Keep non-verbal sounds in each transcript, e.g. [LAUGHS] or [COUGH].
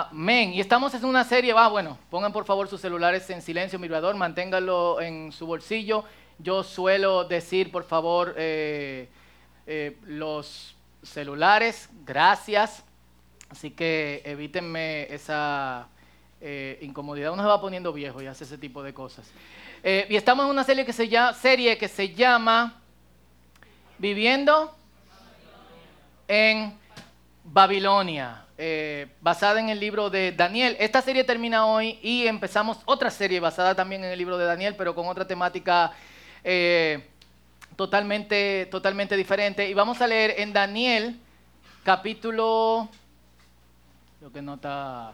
Amén. Y estamos en una serie, va, bueno, pongan por favor sus celulares en silencio, mirador, manténganlo en su bolsillo. Yo suelo decir, por favor, eh, eh, los celulares, gracias. Así que evítenme esa eh, incomodidad. Uno se va poniendo viejo y hace ese tipo de cosas. y estamos en una serie que se llama, serie que se llama Viviendo en Babilonia. Eh, basada en el libro de Daniel. Esta serie termina hoy y empezamos otra serie basada también en el libro de Daniel, pero con otra temática eh, totalmente, totalmente diferente. Y vamos a leer en Daniel capítulo... Lo que nota...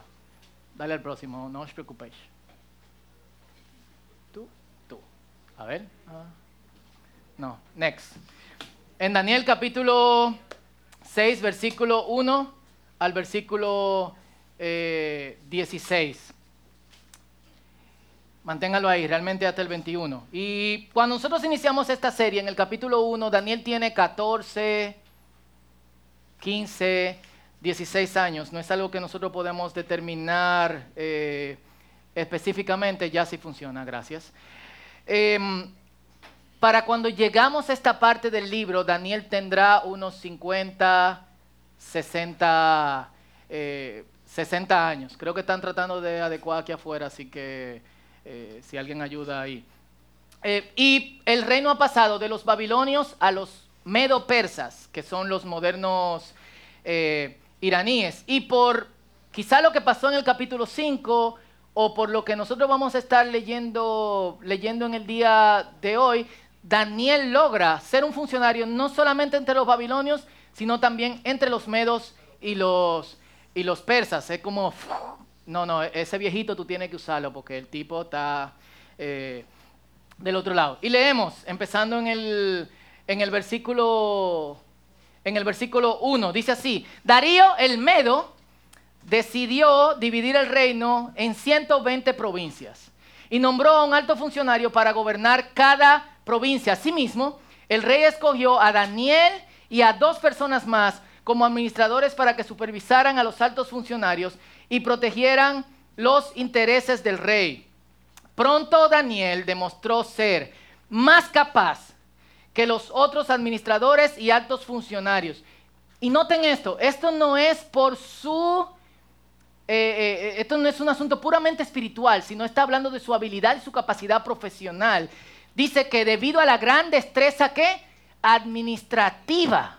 Dale al próximo, no os preocupéis. Tú, tú. A ver. Ah. No, next. En Daniel capítulo 6, versículo 1 al versículo 16. Eh, Manténgalo ahí, realmente hasta el 21. Y cuando nosotros iniciamos esta serie, en el capítulo 1, Daniel tiene 14, 15, 16 años. No es algo que nosotros podemos determinar eh, específicamente, ya si funciona, gracias. Em, para cuando llegamos a esta parte del libro, Daniel tendrá unos 50, 60, 60 eh, años. Creo que están tratando de adecuar aquí afuera, así que eh, si alguien ayuda ahí. Eh, y el reino ha pasado de los babilonios a los medo-persas, que son los modernos iraníes. Y por quizá lo que pasó en el capítulo 5 o por lo que nosotros vamos a estar leyendo, leyendo en el día de hoy, Daniel logra ser un funcionario no solamente entre los babilonios, sino también entre los medos y los, y los persas. Es como, no, no, ese viejito tú tienes que usarlo porque el tipo está eh, del otro lado. Y leemos, empezando en el, en el versículo en el versículo 1, dice así, Darío el Medo decidió dividir el reino en 120 provincias y nombró a un alto funcionario para gobernar cada provincia. Asimismo, el rey escogió a Daniel y a dos personas más como administradores para que supervisaran a los altos funcionarios y protegieran los intereses del rey. Pronto Daniel demostró ser más capaz que los otros administradores y altos funcionarios. Y noten esto, esto no es por su... Eh, eh, esto no es un asunto puramente espiritual, sino está hablando de su habilidad y su capacidad profesional. Dice que debido a la gran destreza que administrativa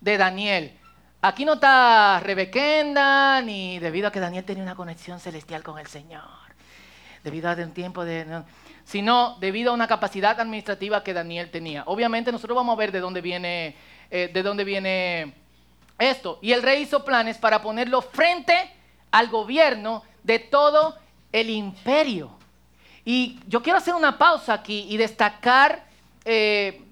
de Daniel. Aquí no está Rebequenda, ni debido a que Daniel tenía una conexión celestial con el Señor, debido a un tiempo de... sino debido a una capacidad administrativa que Daniel tenía. Obviamente nosotros vamos a ver de dónde viene, eh, de dónde viene esto. Y el rey hizo planes para ponerlo frente al gobierno de todo el imperio. Y yo quiero hacer una pausa aquí y destacar eh,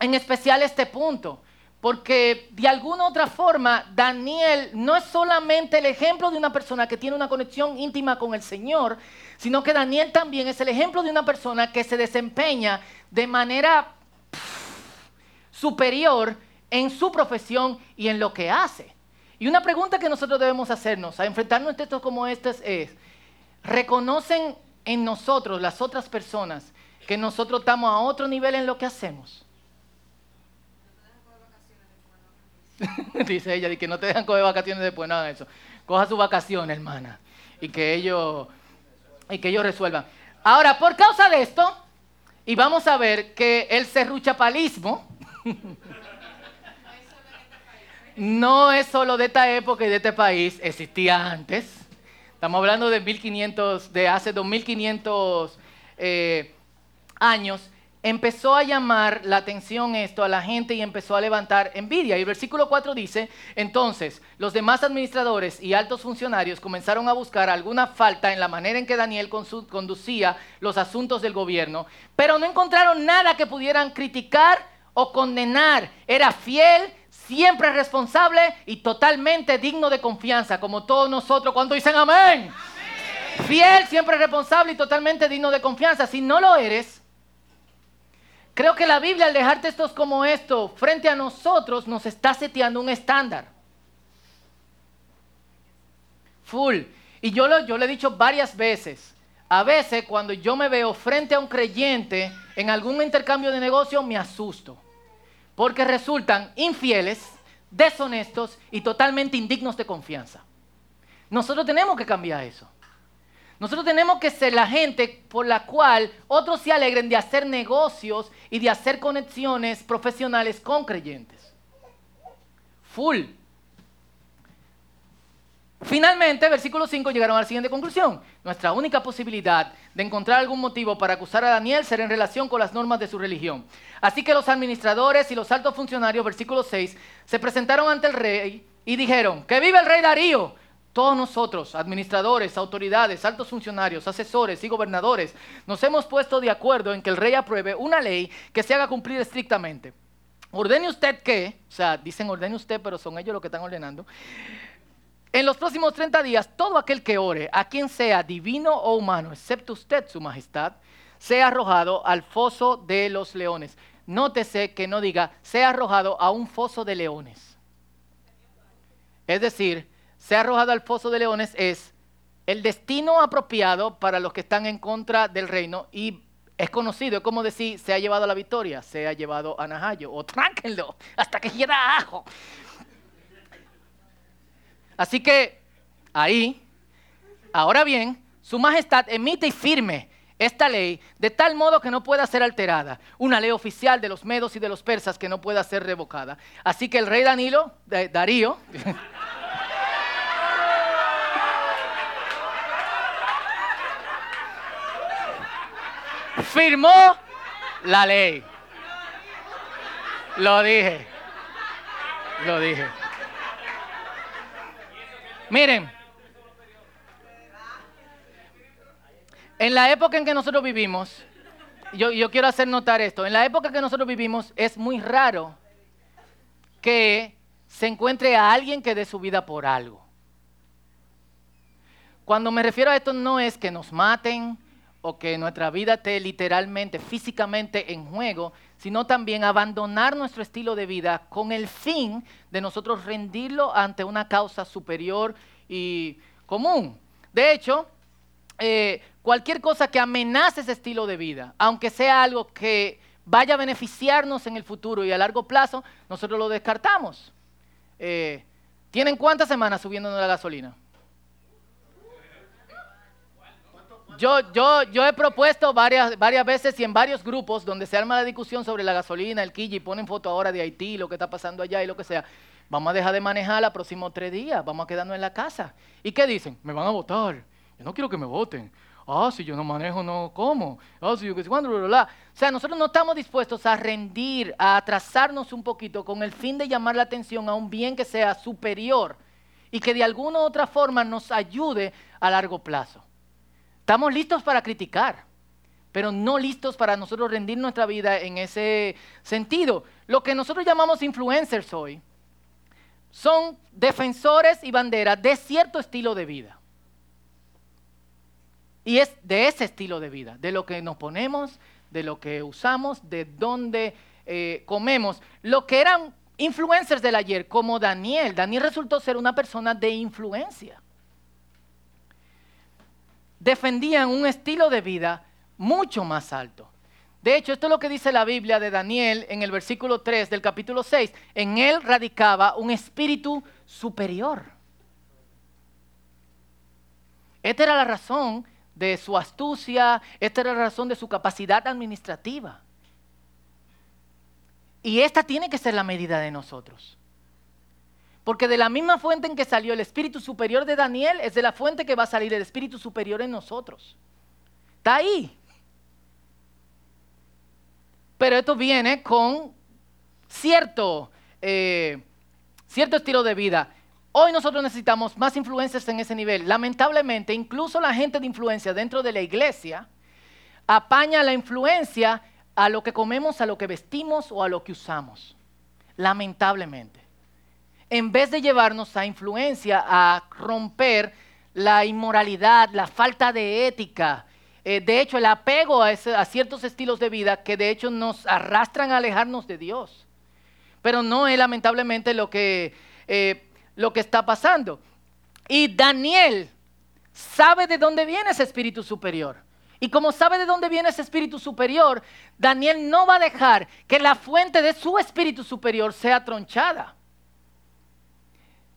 en especial este punto. Porque de alguna otra forma, Daniel no es solamente el ejemplo de una persona que tiene una conexión íntima con el Señor, sino que Daniel también es el ejemplo de una persona que se desempeña de manera superior en su profesión y en lo que hace. Y una pregunta que nosotros debemos hacernos a enfrentarnos a textos como estos es, ¿reconocen en nosotros las otras personas que nosotros estamos a otro nivel en lo que hacemos? [LAUGHS] Dice ella, que no te dejan coger vacaciones después, nada de eso. Coja sus vacaciones, hermana, y que ellos, y que ellos resuelvan. Ahora, por causa de esto, y vamos a ver que el serruchapalismo [LAUGHS] no es solo de esta época y de este país, existía antes. Estamos hablando de 1500, de hace 2500 eh, años empezó a llamar la atención esto a la gente y empezó a levantar envidia. Y el versículo 4 dice, entonces los demás administradores y altos funcionarios comenzaron a buscar alguna falta en la manera en que Daniel conducía los asuntos del gobierno, pero no encontraron nada que pudieran criticar o condenar. Era fiel, siempre responsable y totalmente digno de confianza, como todos nosotros cuando dicen amén. amén. Fiel, siempre responsable y totalmente digno de confianza. Si no lo eres, Creo que la Biblia al dejar textos como esto frente a nosotros nos está seteando un estándar. Full. Y yo lo, yo le he dicho varias veces. A veces cuando yo me veo frente a un creyente en algún intercambio de negocio, me asusto. Porque resultan infieles, deshonestos y totalmente indignos de confianza. Nosotros tenemos que cambiar eso. Nosotros tenemos que ser la gente por la cual otros se alegren de hacer negocios y de hacer conexiones profesionales con creyentes. Full. Finalmente, versículo 5 llegaron a la siguiente conclusión. Nuestra única posibilidad de encontrar algún motivo para acusar a Daniel será en relación con las normas de su religión. Así que los administradores y los altos funcionarios, versículo 6, se presentaron ante el rey y dijeron, que vive el rey Darío. Todos nosotros, administradores, autoridades, altos funcionarios, asesores y gobernadores, nos hemos puesto de acuerdo en que el rey apruebe una ley que se haga cumplir estrictamente. Ordene usted que, o sea, dicen ordene usted, pero son ellos los que están ordenando en los próximos 30 días, todo aquel que ore, a quien sea divino o humano, excepto usted, su majestad, sea arrojado al foso de los leones. Nótese que no diga, sea arrojado a un foso de leones. Es decir, sea arrojado al foso de leones es el destino apropiado para los que están en contra del reino y es conocido, es como decir, se ha llevado a la victoria, se ha llevado a Najayo, o tránquenlo hasta que quiera ajo. Así que ahí, ahora bien, su majestad emite y firme esta ley de tal modo que no pueda ser alterada, una ley oficial de los medos y de los persas que no pueda ser revocada. Así que el rey Danilo, Darío, [LAUGHS] firmó la ley. Lo dije, lo dije. Miren, en la época en que nosotros vivimos, yo, quiero hacer notar esto, en la época que nosotros vivimos es muy raro que se encuentre a alguien que dé su vida por algo. Cuando me refiero a esto no es que nos maten o que nuestra vida esté literalmente, físicamente en juego, sino también abandonar nuestro estilo de vida con el fin de nosotros rendirlo ante una causa superior y común. De hecho, eh, cualquier cosa que amenace ese estilo de vida, aunque sea algo que vaya a beneficiarnos en el futuro y a largo plazo, nosotros lo descartamos. Eh, ¿Tienen cuántas semanas subiendo la gasolina? Yo, yo, yo he propuesto varias, varias veces y en varios grupos donde se arma la discusión sobre la gasolina, el quille y ponen foto ahora de Haití, lo que está pasando allá y lo que sea. Vamos a dejar de manejar los próximos tres días, vamos a quedarnos en la casa. ¿Y qué dicen? Me van a votar. Yo no quiero que me voten. Ah, si yo no manejo, no como. Ah, si yo que sé cuándo, bla, bla. O sea, nosotros no estamos dispuestos a rendir, a atrasarnos un poquito con el fin de llamar la atención a un bien que sea superior y que de alguna u otra forma nos ayude a largo plazo. Estamos listos para criticar, pero no listos para nosotros rendir nuestra vida en ese sentido. Lo que nosotros llamamos influencers hoy son defensores y banderas de cierto estilo de vida. Y es de ese estilo de vida, de lo que nos ponemos, de lo que usamos, de dónde eh, comemos. Lo que eran influencers del ayer, como Daniel. Daniel resultó ser una persona de influencia defendían un estilo de vida mucho más alto. De hecho, esto es lo que dice la Biblia de Daniel en el versículo 3 del capítulo 6. En él radicaba un espíritu superior. Esta era la razón de su astucia, esta era la razón de su capacidad administrativa. Y esta tiene que ser la medida de nosotros. Porque de la misma fuente en que salió el espíritu superior de Daniel, es de la fuente que va a salir el espíritu superior en nosotros. Está ahí. Pero esto viene con cierto, eh, cierto estilo de vida. Hoy nosotros necesitamos más influencias en ese nivel. Lamentablemente, incluso la gente de influencia dentro de la iglesia apaña la influencia a lo que comemos, a lo que vestimos o a lo que usamos. Lamentablemente en vez de llevarnos a influencia, a romper la inmoralidad, la falta de ética, eh, de hecho el apego a, ciertos estilos de vida que de hecho nos arrastran a alejarnos de Dios. Pero no es lamentablemente lo que, eh, lo que está pasando. Y Daniel sabe de dónde viene ese espíritu superior. Y como sabe de dónde viene ese espíritu superior, Daniel no va a dejar que la fuente de su espíritu superior sea tronchada.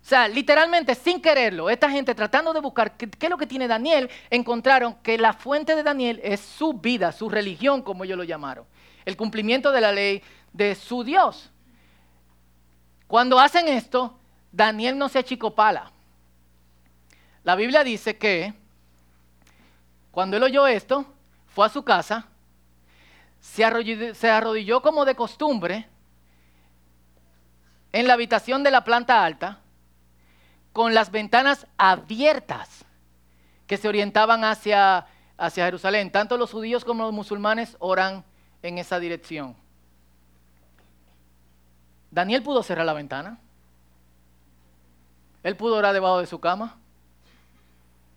O sea, literalmente, sin quererlo, esta gente tratando de buscar qué, es lo que tiene Daniel, encontraron que la fuente de Daniel es su vida, su religión, como ellos lo llamaron. El cumplimiento de la ley de su Dios. Cuando hacen esto, Daniel no se achicopala. La Biblia dice que cuando él oyó esto, fue a su casa, se arrodilló, se arrodilló como de costumbre en la habitación de la planta alta con las ventanas abiertas que se orientaban hacia, hacia Jerusalén. Tanto los judíos como los musulmanes oran en esa dirección. Daniel pudo cerrar la ventana. Él pudo orar debajo de su cama.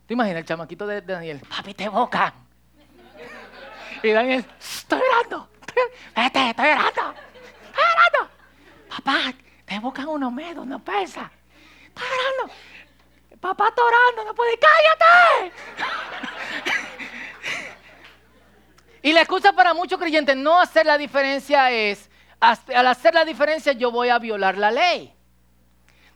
¿Te imaginas el chamaquito de, Daniel? Papi, te boca. Y Daniel, estoy orando. Vete, estoy orando. Estoy orando. Papá, te bocan unos medos, no pesa. Orando. Papá está orando, no puede. ¡Cállate! [LAUGHS] y la excusa para muchos creyentes no hacer la diferencia es, al hacer la diferencia yo voy a violar la ley.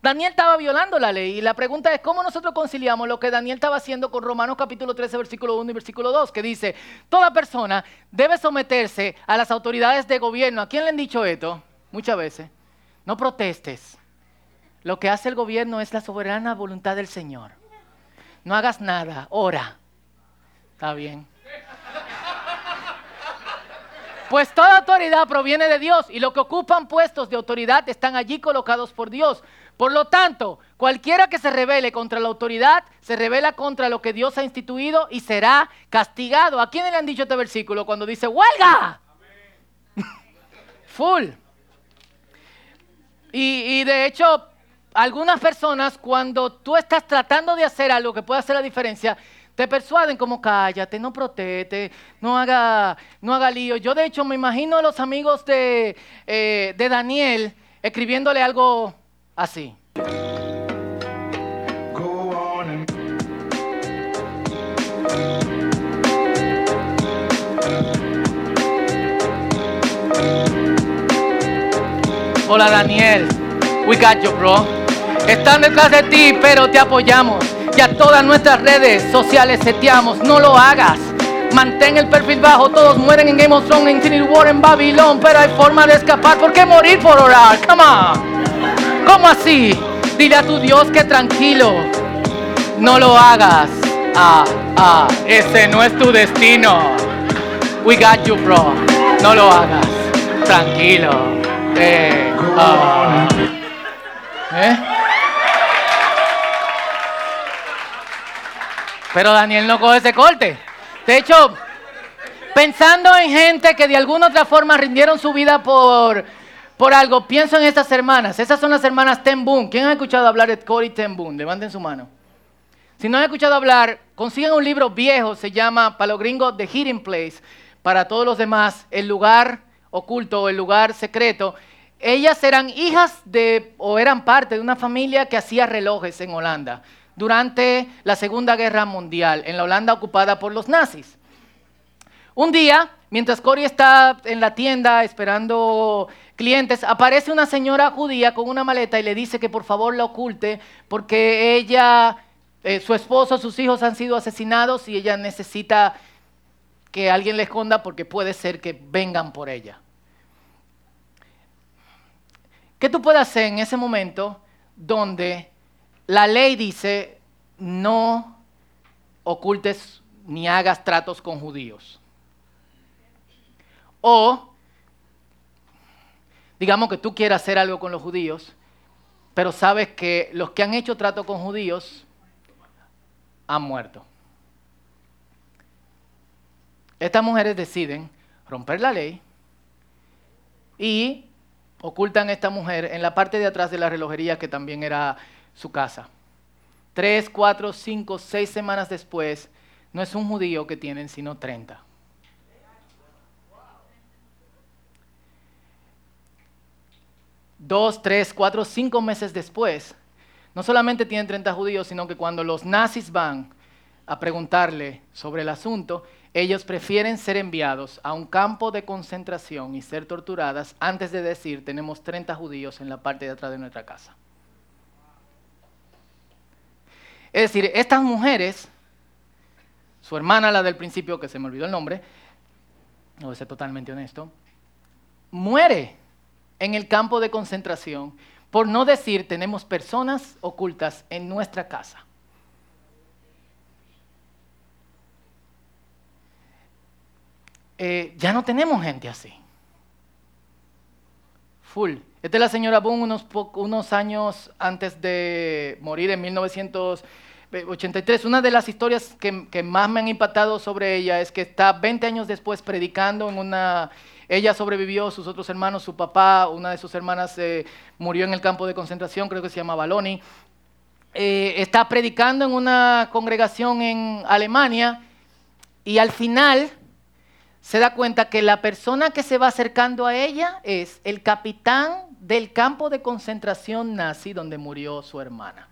Daniel estaba violando la ley y la pregunta es cómo nosotros conciliamos lo que Daniel estaba haciendo con Romanos capítulo 13 versículo 1 y versículo 2 que dice, toda persona debe someterse a las autoridades de gobierno. ¿A quién le han dicho esto? Muchas veces. No protestes. Lo que hace el gobierno es la soberana voluntad del Señor. No hagas nada, ora. Está bien. Pues toda autoridad proviene de Dios y los que ocupan puestos de autoridad están allí colocados por Dios. Por lo tanto, cualquiera que se revele contra la autoridad se revela contra lo que Dios ha instituido y será castigado. ¿A quién le han dicho este versículo cuando dice huelga? [LAUGHS] Full. Y, y de hecho, algunas personas cuando tú estás tratando de hacer algo que pueda hacer la diferencia, te persuaden como cállate, no proteste, no haga, no haga lío. Yo de hecho me imagino a los amigos de, eh, de Daniel escribiéndole algo así. Hola Daniel, we got you bro. Están detrás de ti, pero te apoyamos. Y a todas nuestras redes sociales seteamos. No lo hagas. Mantén el perfil bajo. Todos mueren en Game of Thrones, en Infinity War, en Babylon. Pero hay forma de escapar. ¿Por qué morir por orar? Come on. ¿Cómo así? Dile a tu Dios que tranquilo. No lo hagas. Ah, ah, ese no es tu destino. We got you, bro. No lo hagas. Tranquilo. Eh, ah. ¿Eh? Pero Daniel no coge ese corte. De hecho, pensando en gente que de alguna otra forma rindieron su vida por, por algo, pienso en estas hermanas. Esas son las hermanas Ten Boom. ¿Quién ha escuchado hablar de Cory Ten Boom? Levanten su mano. Si no han escuchado hablar, consigan un libro viejo, se llama, para los gringos, The Hidden Place. Para todos los demás, el lugar oculto o el lugar secreto. Ellas eran hijas de, o eran parte de una familia que hacía relojes en Holanda durante la Segunda Guerra Mundial, en la Holanda ocupada por los nazis. Un día, mientras Cory está en la tienda esperando clientes, aparece una señora judía con una maleta y le dice que por favor la oculte porque ella, eh, su esposo, sus hijos han sido asesinados y ella necesita que alguien le esconda porque puede ser que vengan por ella. ¿Qué tú puedes hacer en ese momento donde la ley dice, no ocultes ni hagas tratos con judíos. O, digamos que tú quieras hacer algo con los judíos, pero sabes que los que han hecho trato con judíos han muerto. Estas mujeres deciden romper la ley y ocultan a esta mujer en la parte de atrás de la relojería que también era su casa. Tres, cuatro, cinco, seis semanas después, no es un judío que tienen, sino treinta. Dos, tres, cuatro, cinco meses después, no solamente tienen 30 judíos, sino que cuando los nazis van a preguntarle sobre el asunto, ellos prefieren ser enviados a un campo de concentración y ser torturadas antes de decir tenemos 30 judíos en la parte de atrás de nuestra casa. Es decir, estas mujeres, su hermana, la del principio, que se me olvidó el nombre, no voy a ser totalmente honesto, muere en el campo de concentración por no decir tenemos personas ocultas en nuestra casa. Eh, ya no tenemos gente así. Full. Esta es la señora Boone unos, unos años antes de morir en 1983. Una de las historias que, que, más me han impactado sobre ella es que está 20 años después predicando en una... Ella sobrevivió, sus otros hermanos, su papá, una de sus hermanas eh, murió en el campo de concentración, creo que se llama Baloni. Eh, está predicando en una congregación en Alemania y al final se da cuenta que la persona que se va acercando a ella es el capitán del campo de concentración nazi donde murió su hermana.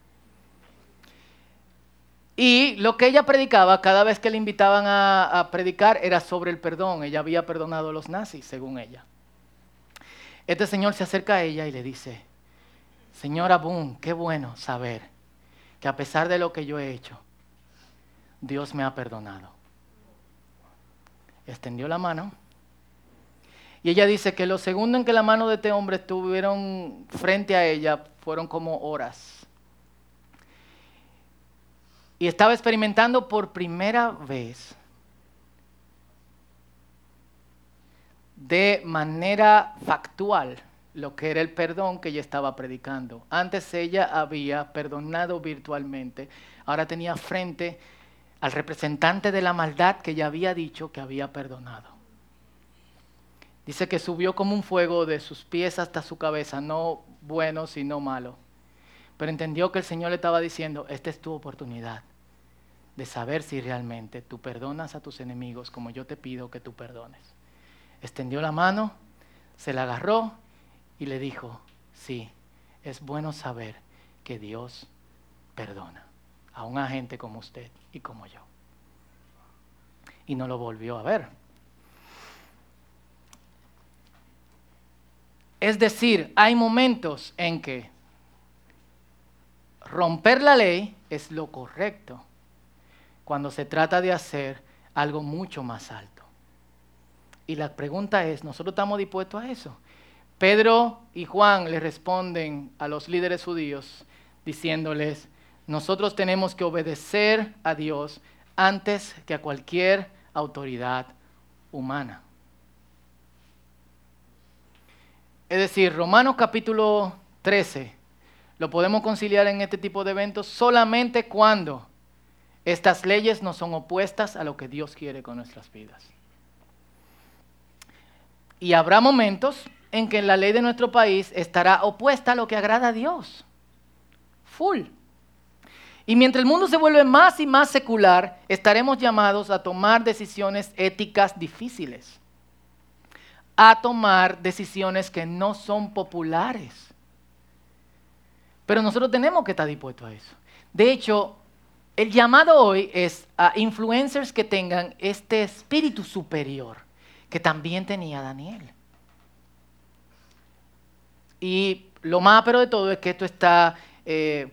Y lo que ella predicaba cada vez que le invitaban a, predicar era sobre el perdón. Ella había perdonado a los nazis, según ella. Este señor se acerca a ella y le dice, señora Boone, qué bueno saber que a pesar de lo que yo he hecho, Dios me ha perdonado extendió la mano. Y ella dice que los segundos en que la mano de este hombre estuvieron frente a ella fueron como horas. Y estaba experimentando por primera vez de manera factual lo que era el perdón que ella estaba predicando. Antes ella había perdonado virtualmente, ahora tenía frente al representante de la maldad que ya había dicho que había perdonado. Dice que subió como un fuego de sus pies hasta su cabeza, no bueno, sino malo. Pero entendió que el Señor le estaba diciendo, esta es tu oportunidad de saber si realmente tú perdonas a tus enemigos como yo te pido que tú perdones. Extendió la mano, se la agarró y le dijo, sí, es bueno saber que Dios perdona a un agente como usted y como yo. Y no lo volvió a ver. Es decir, hay momentos en que romper la ley es lo correcto cuando se trata de hacer algo mucho más alto. Y la pregunta es, ¿nosotros estamos dispuestos a eso? Pedro y Juan le responden a los líderes judíos diciéndoles, nosotros tenemos que obedecer a Dios antes que a cualquier autoridad humana. Es decir, Romanos capítulo 13 lo podemos conciliar en este tipo de eventos solamente cuando estas leyes no son opuestas a lo que Dios quiere con nuestras vidas. Y habrá momentos en que la ley de nuestro país estará opuesta a lo que agrada a Dios. Full. Y mientras el mundo se vuelve más y más secular, estaremos llamados a tomar decisiones éticas difíciles, a tomar decisiones que no son populares. Pero nosotros tenemos que estar dispuestos a eso. De hecho, el llamado hoy es a influencers que tengan este espíritu superior que también tenía Daniel. Y lo más pero de todo es que esto está... Eh,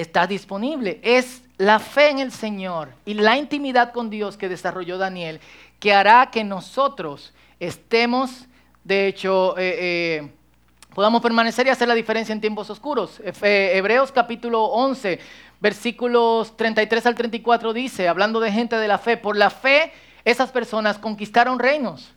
está disponible. Es la fe en el Señor y la intimidad con Dios que desarrolló Daniel que hará que nosotros estemos, de hecho, eh, eh, podamos permanecer y hacer la diferencia en tiempos oscuros. Hebreos capítulo 11, versículos 33 al 34 dice, hablando de gente de la fe, por la fe esas personas conquistaron reinos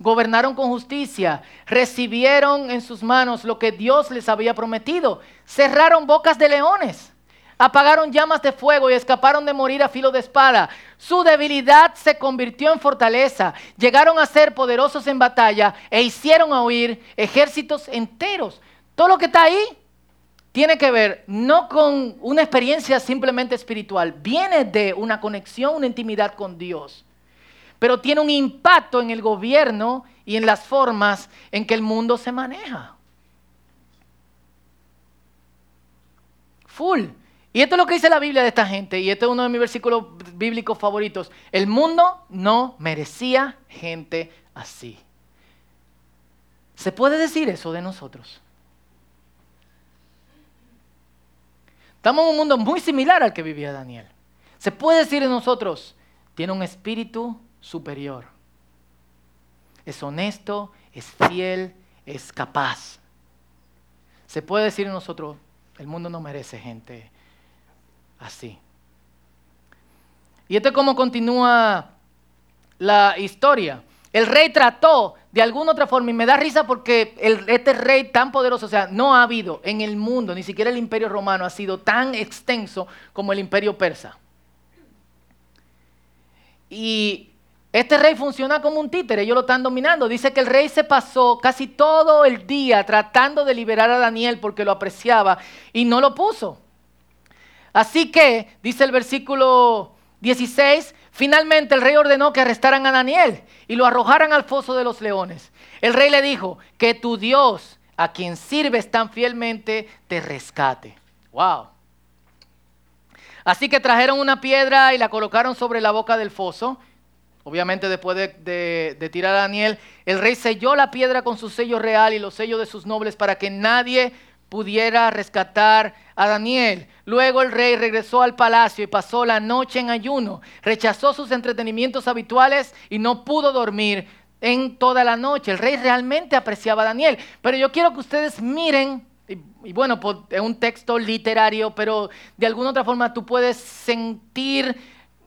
gobernaron con justicia, recibieron en sus manos lo que Dios les había prometido, cerraron bocas de leones apagaron llamas de fuego y escaparon de morir a filo de espada. Su debilidad se convirtió en fortaleza. Llegaron a ser poderosos en batalla e hicieron a huir ejércitos enteros. Todo lo que está ahí tiene que ver no con una experiencia simplemente espiritual, viene de una conexión, una intimidad con Dios, pero tiene un impacto en el gobierno y en las formas en que el mundo se maneja. Full. Y esto es lo que dice la Biblia de esta gente, y este es uno de mis versículos bíblicos favoritos. El mundo no merecía gente así. ¿Se puede decir eso de nosotros? Estamos en un mundo muy similar al que vivía Daniel. Se puede decir de nosotros, tiene un espíritu superior. Es honesto, es fiel, es capaz. Se puede decir de nosotros, el mundo no merece gente así. Y esto es como continúa la historia. El rey trató de alguna otra forma, y me da risa porque este rey tan poderoso, o sea, no ha habido en el mundo, ni siquiera el imperio romano ha sido tan extenso como el imperio persa. Y este rey funciona como un títere, ellos lo están dominando. Dice que el rey se pasó casi todo el día tratando de liberar a Daniel porque lo apreciaba y no lo puso. Así que, dice el versículo 16, finalmente el rey ordenó que arrestaran a Daniel y lo arrojaran al foso de los leones. El rey le dijo, que tu Dios, a quien sirves tan fielmente, te rescate. Wow. Así que trajeron una piedra y la colocaron sobre la boca del foso. Obviamente después de, de, tirar a Daniel, el rey selló la piedra con su sello real y los sellos de sus nobles para que nadie pudiera rescatar a Daniel. Luego el rey regresó al palacio y pasó la noche en ayuno. Rechazó sus entretenimientos habituales y no pudo dormir en toda la noche. El rey realmente apreciaba a Daniel. Pero yo quiero que ustedes miren, y, bueno, es un texto literario, pero de alguna otra forma tú puedes sentir eh,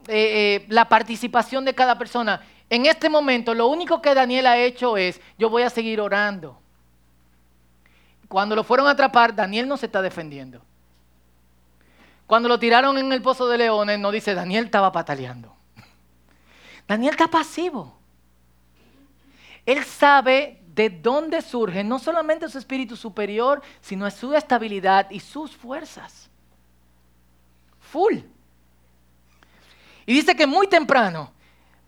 eh, la participación de cada persona. En este momento lo único que Daniel ha hecho es, yo voy a seguir orando. Cuando lo fueron a atrapar, Daniel no se está defendiendo. Cuando lo tiraron en el pozo de leones, no dice Daniel estaba pataleando. Daniel está pasivo. Él sabe de dónde surge no solamente su espíritu superior, sino su estabilidad y sus fuerzas. Full. Y dice que muy temprano,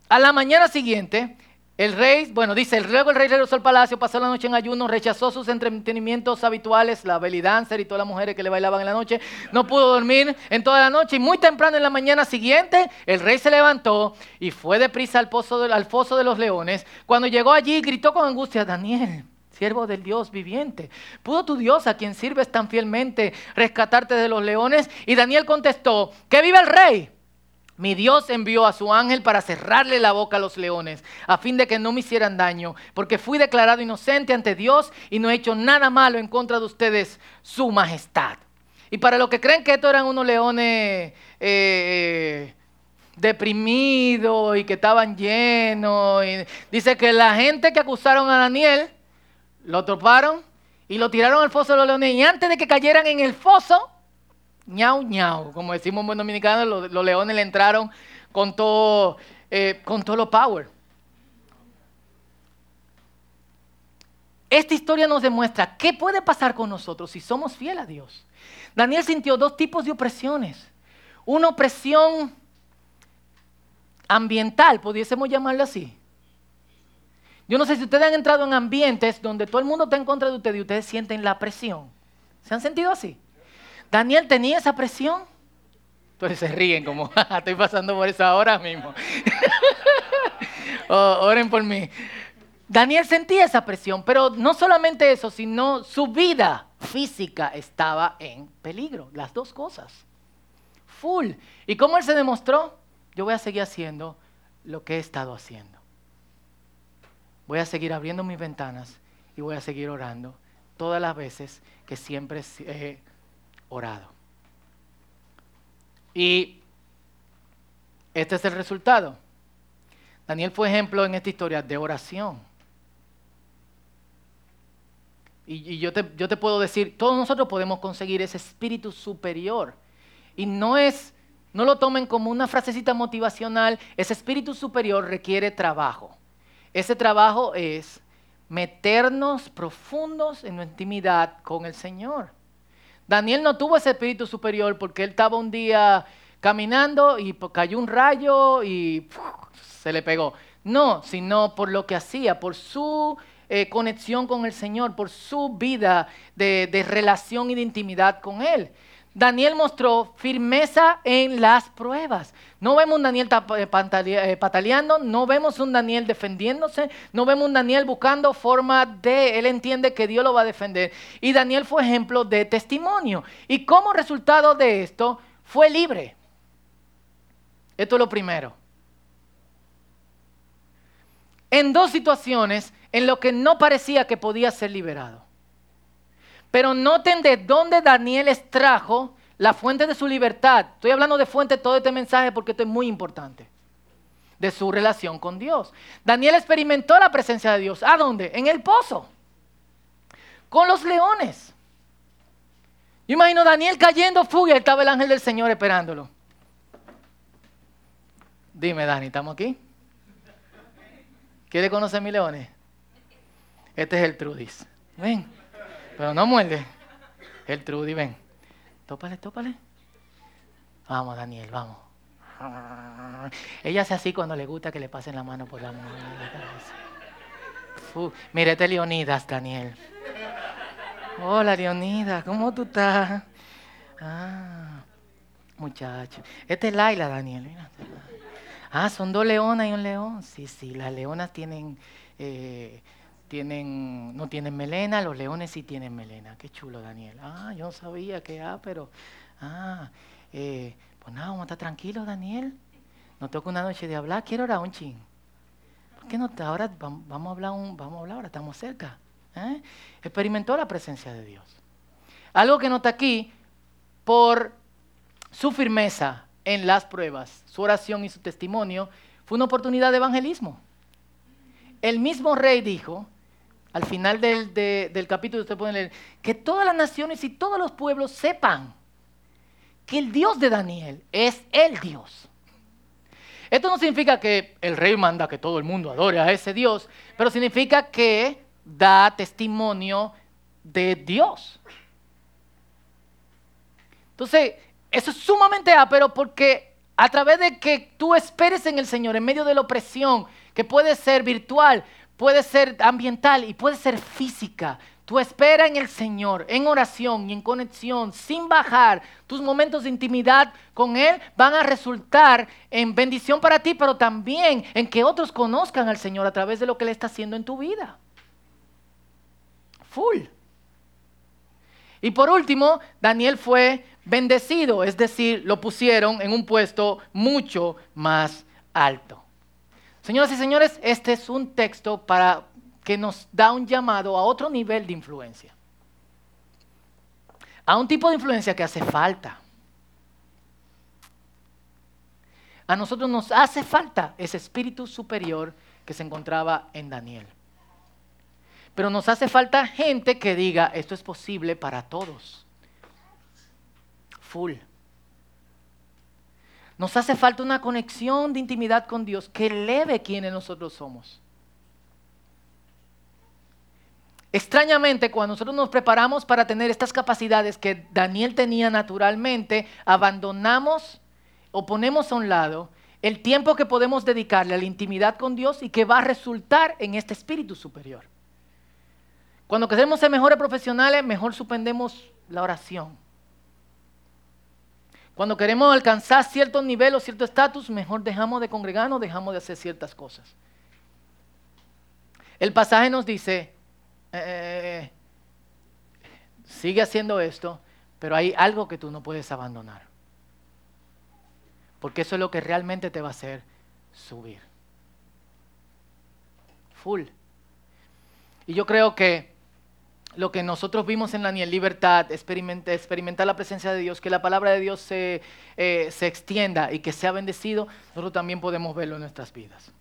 a la mañana siguiente, el rey, bueno, dice, luego el rey regresó al palacio, pasó la noche en ayuno, rechazó sus entretenimientos habituales, la belly dancer y todas las mujeres que le bailaban en la noche. No pudo dormir en toda la noche y muy temprano en la mañana siguiente, el rey se levantó y fue deprisa al, pozo al foso de los leones. Cuando llegó allí, gritó con angustia, Daniel, siervo del Dios viviente. ¿Pudo tu Dios, a quien sirves tan fielmente, rescatarte de los leones? Y Daniel contestó, que vive el rey. Mi Dios envió a su ángel para cerrarle la boca a los leones, a fin de que no me hicieran daño, porque fui declarado inocente ante Dios y no he hecho nada malo en contra de ustedes, su majestad. Y para los que creen que estos eran unos leones eh, deprimidos y que estaban llenos, dice que la gente que acusaron a Daniel lo toparon y lo tiraron al foso de los leones y antes de que cayeran en el foso, ñau ñau, como decimos en buen dominicano, los, leones le entraron con todo, eh, con todo lo power. Esta historia nos demuestra qué puede pasar con nosotros si somos fieles a Dios. Daniel sintió dos tipos de opresiones. Una opresión ambiental, pudiésemos llamarlo así. Yo no sé si ustedes han entrado en ambientes donde todo el mundo está en contra de ustedes y ustedes sienten la presión. ¿Se han sentido así? Daniel tenía esa presión. Entonces se ríen como, [LAUGHS] estoy pasando por eso ahora mismo. [LAUGHS] Oh, oren por mí. Daniel sentía esa presión, pero no solamente eso, sino su vida física estaba en peligro. Las dos cosas. Full. ¿Y cómo él se demostró? Yo voy a seguir haciendo lo que he estado haciendo. Voy a seguir abriendo mis ventanas y voy a seguir orando todas las veces que siempre he orado. Y este es el resultado. Daniel fue ejemplo en esta historia de oración. Y, yo, te, yo te puedo decir, todos nosotros podemos conseguir ese espíritu superior. Y no es, no lo tomen como una frasecita motivacional, ese espíritu superior requiere trabajo. Ese trabajo es meternos profundos en nuestra intimidad con el Señor. Daniel no tuvo ese espíritu superior porque él estaba un día caminando y cayó un rayo y se le pegó. No, sino por lo que hacía, por su eh, conexión con el Señor, por su vida de, de relación y de intimidad con Él. Daniel mostró firmeza en las pruebas. No vemos un Daniel eh, eh, pataleando, no vemos un Daniel defendiéndose, no vemos un Daniel buscando forma de, él entiende que Dios lo va a defender. Y Daniel fue ejemplo de testimonio. Y como resultado de esto, fue libre. Esto es lo primero. En dos situaciones en lo que no parecía que podía ser liberado. Pero noten de dónde Daniel extrajo la fuente de su libertad. Estoy hablando de fuente todo este mensaje porque esto es muy importante. De su relación con Dios. Daniel experimentó la presencia de Dios. ¿A dónde? En el pozo. Con los leones. Yo imagino a Daniel cayendo fuga estaba el ángel del Señor esperándolo. Dime, Dani, ¿estamos aquí? ¿Quiere conocer mis leones? Este es el Trudis. Ven. Pero no muerde. El Trudy, ven. Tópale, tópale. Vamos, Daniel, vamos. Ella hace así cuando le gusta que le pasen la mano por la mano. Mire, este Leonidas, Daniel. Hola, Leonidas, ¿cómo tú estás? Ah, muchacho. Este es Laila, Daniel. Ah, son dos leonas y un león. Sí, sí, las leonas tienen eh, tienen, no tienen melena, los leones sí tienen melena. Qué chulo, Daniel. Ah, yo no sabía que, ah, pero, ah, eh, pues nada, vamos a estar tranquilos, Daniel. No toca una noche de hablar, quiero orar un ching. ¿Por qué no? Ahora vamos a hablar, un, vamos a hablar ahora, estamos cerca. ¿eh? Experimentó la presencia de Dios. Algo que nota aquí, por su firmeza en las pruebas, su oración y su testimonio, fue una oportunidad de evangelismo. El mismo rey dijo, al final del, capítulo usted puede leer, que todas las naciones y todos los pueblos sepan que el Dios de Daniel es el Dios. Esto no significa que el rey manda que todo el mundo adore a ese Dios, pero significa que da testimonio de Dios. Entonces, eso es sumamente pero porque a través de que tú esperes en el Señor en medio de la opresión, que puede ser virtual, puede ser ambiental y puede ser física. Tu espera en el Señor, en oración y en conexión, sin bajar, tus momentos de intimidad con Él van a resultar en bendición para ti, pero también en que otros conozcan al Señor a través de lo que Él está haciendo en tu vida. Full. Y por último, Daniel fue bendecido, es decir, lo pusieron en un puesto mucho más alto. Señoras y señores, este es un texto para que nos da un llamado a otro nivel de influencia. A un tipo de influencia que hace falta. A nosotros nos hace falta ese espíritu superior que se encontraba en Daniel. Pero nos hace falta gente que diga, esto es posible para todos. Full. Nos hace falta una conexión de intimidad con Dios que eleve quienes nosotros somos. Extrañamente, cuando nosotros nos preparamos para tener estas capacidades que Daniel tenía naturalmente, abandonamos o ponemos a un lado el tiempo que podemos dedicarle a la intimidad con Dios y que va a resultar en este espíritu superior. Cuando queremos ser mejores profesionales, mejor suspendemos la oración. Cuando queremos alcanzar cierto nivel o cierto estatus, mejor dejamos de congregarnos, dejamos de hacer ciertas cosas. El pasaje nos dice, eh, eh, eh, sigue haciendo esto, pero hay algo que tú no puedes abandonar. Porque eso es lo que realmente te va a hacer subir. Full. Y yo creo que lo que nosotros vimos en Daniel, libertad, experimentar, la presencia de Dios, que la palabra de Dios se, eh, se extienda y que sea bendecido, nosotros también podemos verlo en nuestras vidas.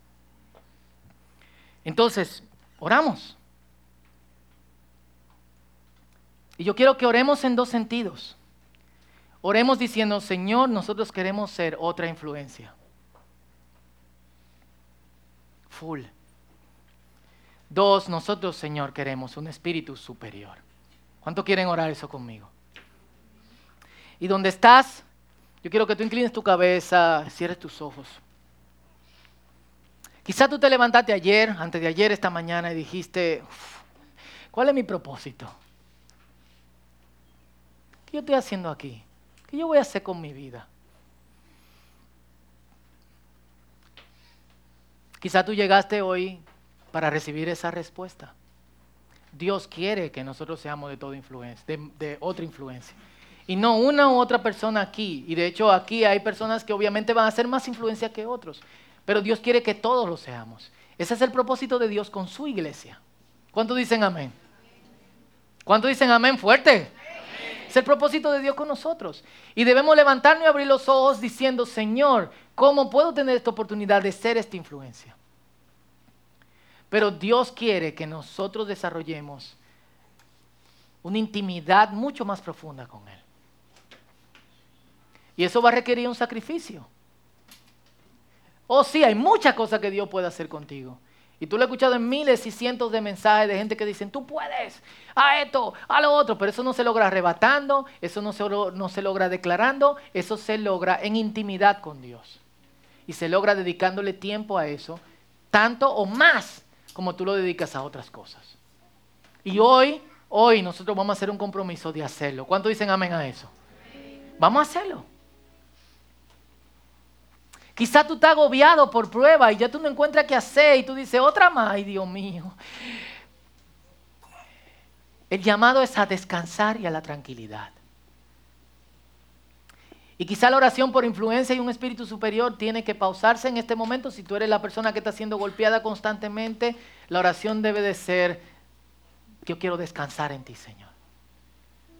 Entonces, oramos. Y yo quiero que oremos en dos sentidos. Oremos diciendo, Señor, nosotros queremos ser otra influencia. Full. Dos, nosotros, Señor, queremos un espíritu superior. ¿Cuánto quieren orar eso conmigo? Y donde estás, yo quiero que tú inclines tu cabeza, cierres tus ojos. Quizá tú te levantaste ayer, antes de ayer, esta mañana, y dijiste, ¿cuál es mi propósito? ¿Qué yo estoy haciendo aquí? ¿Qué yo voy a hacer con mi vida? Quizá tú llegaste hoy para recibir esa respuesta. Dios quiere que nosotros seamos de toda influencia, de, otra influencia. Y no una u otra persona aquí. Y de hecho aquí hay personas que obviamente van a ser más influencia que otros. Pero Dios quiere que todos lo seamos. Ese es el propósito de Dios con su iglesia. ¿Cuántos dicen amén? ¿Cuántos dicen amén fuerte? Es el propósito de Dios con nosotros. Y debemos levantarnos y abrir los ojos diciendo, Señor, ¿cómo puedo tener esta oportunidad de ser esta influencia? Pero Dios quiere que nosotros desarrollemos una intimidad mucho más profunda con Él. Y eso va a requerir un sacrificio. Oh, sí, hay muchas cosas que Dios puede hacer contigo. Y tú lo has escuchado en miles y cientos de mensajes de gente que dicen, tú puedes, a esto, a lo otro, pero eso no se logra arrebatando, eso no se, no se logra declarando, eso se logra en intimidad con Dios. Y se logra dedicándole tiempo a eso, tanto o más como tú lo dedicas a otras cosas. Y hoy, hoy nosotros vamos a hacer un compromiso de hacerlo. ¿Cuántos dicen amén a eso? Vamos a hacerlo. Quizá tú estás agobiado por prueba y ya tú no encuentras qué hacer y tú dices, otra más, ay Dios mío. El llamado es a descansar y a la tranquilidad. Y quizá la oración por influencia y un espíritu superior tiene que pausarse en este momento. Si tú eres la persona que está siendo golpeada constantemente, la oración debe de ser, yo quiero descansar en ti, Señor.